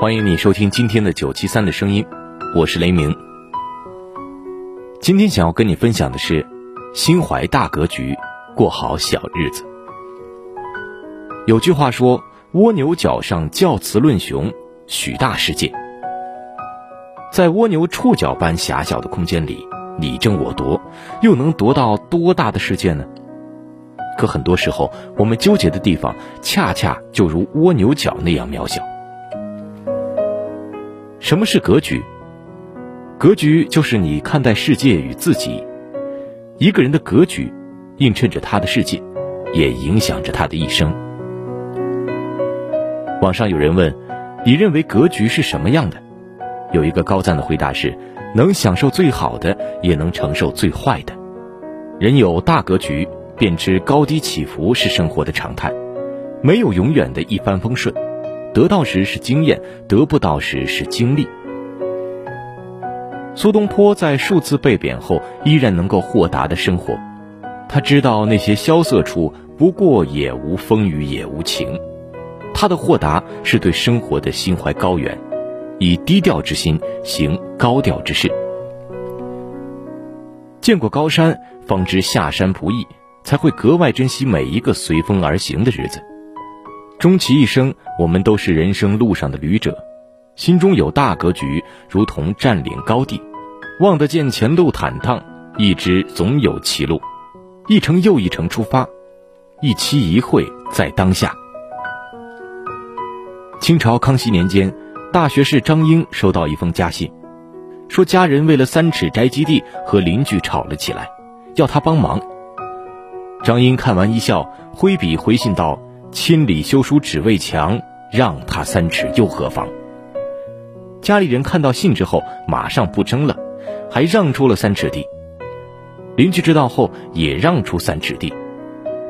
欢迎你收听今天的九七三的声音，我是雷鸣。今天想要跟你分享的是，心怀大格局，过好小日子。有句话说：“蜗牛角上教雌论雄，许大世界。”在蜗牛触角般狭小的空间里，你争我夺，又能夺到多大的世界呢？可很多时候，我们纠结的地方，恰恰就如蜗牛角那样渺小。什么是格局？格局就是你看待世界与自己。一个人的格局，映衬着他的世界，也影响着他的一生。网上有人问：“你认为格局是什么样的？”有一个高赞的回答是：“能享受最好的，也能承受最坏的。人有大格局，便知高低起伏是生活的常态，没有永远的一帆风顺。”得到时是经验，得不到时是经历。苏东坡在数次被贬后，依然能够豁达的生活。他知道那些萧瑟处，不过也无风雨也无晴。他的豁达是对生活的心怀高远，以低调之心行高调之事。见过高山，方知下山不易，才会格外珍惜每一个随风而行的日子。终其一生，我们都是人生路上的旅者，心中有大格局，如同占领高地，望得见前路坦荡，一知总有歧路，一程又一程出发，一期一会在当下。清朝康熙年间，大学士张英收到一封家信，说家人为了三尺宅基地和邻居吵了起来，要他帮忙。张英看完一笑，挥笔回信道。千里修书只为墙，让他三尺又何妨？家里人看到信之后，马上不争了，还让出了三尺地。邻居知道后，也让出三尺地。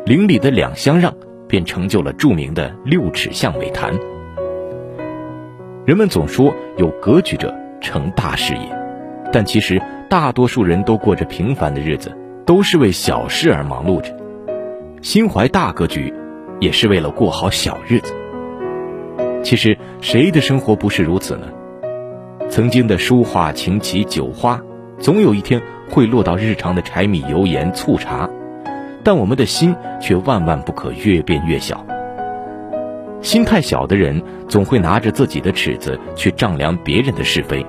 邻里的两相让，便成就了著名的六尺巷美谈。人们总说有格局者成大事业，但其实大多数人都过着平凡的日子，都是为小事而忙碌着，心怀大格局。也是为了过好小日子。其实谁的生活不是如此呢？曾经的书画琴棋酒花，总有一天会落到日常的柴米油盐醋茶，但我们的心却万万不可越变越小。心太小的人，总会拿着自己的尺子去丈量别人的是非。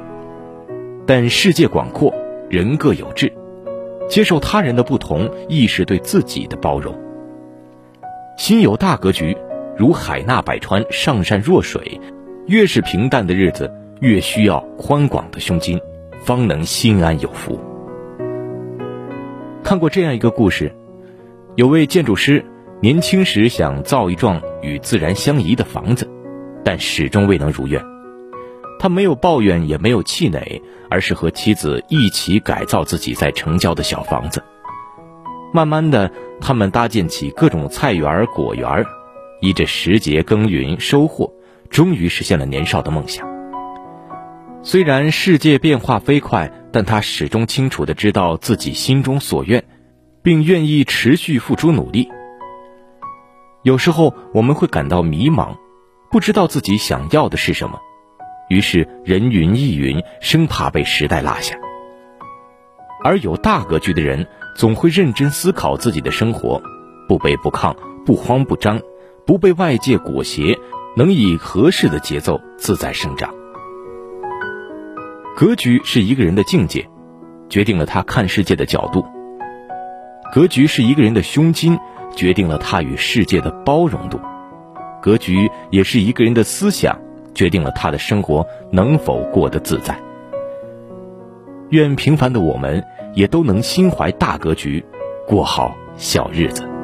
但世界广阔，人各有志，接受他人的不同，亦是对自己的包容。心有大格局，如海纳百川，上善若水。越是平淡的日子，越需要宽广的胸襟，方能心安有福。看过这样一个故事：有位建筑师，年轻时想造一幢与自然相宜的房子，但始终未能如愿。他没有抱怨，也没有气馁，而是和妻子一起改造自己在城郊的小房子。慢慢的，他们搭建起各种菜园、果园，依着时节耕耘收获，终于实现了年少的梦想。虽然世界变化飞快，但他始终清楚的知道自己心中所愿，并愿意持续付出努力。有时候我们会感到迷茫，不知道自己想要的是什么，于是人云亦云，生怕被时代落下。而有大格局的人。总会认真思考自己的生活不卑不亢不慌不张不被外界裹挟能以合适的节奏自在生长。格局是一个人的境界决定了他看世界的角度。格局是一个人的胸襟决定了他与世界的包容度。格局也是一个人的思想决定了他的生活能否过得自在。愿平凡的我们也都能心怀大格局过好小日子。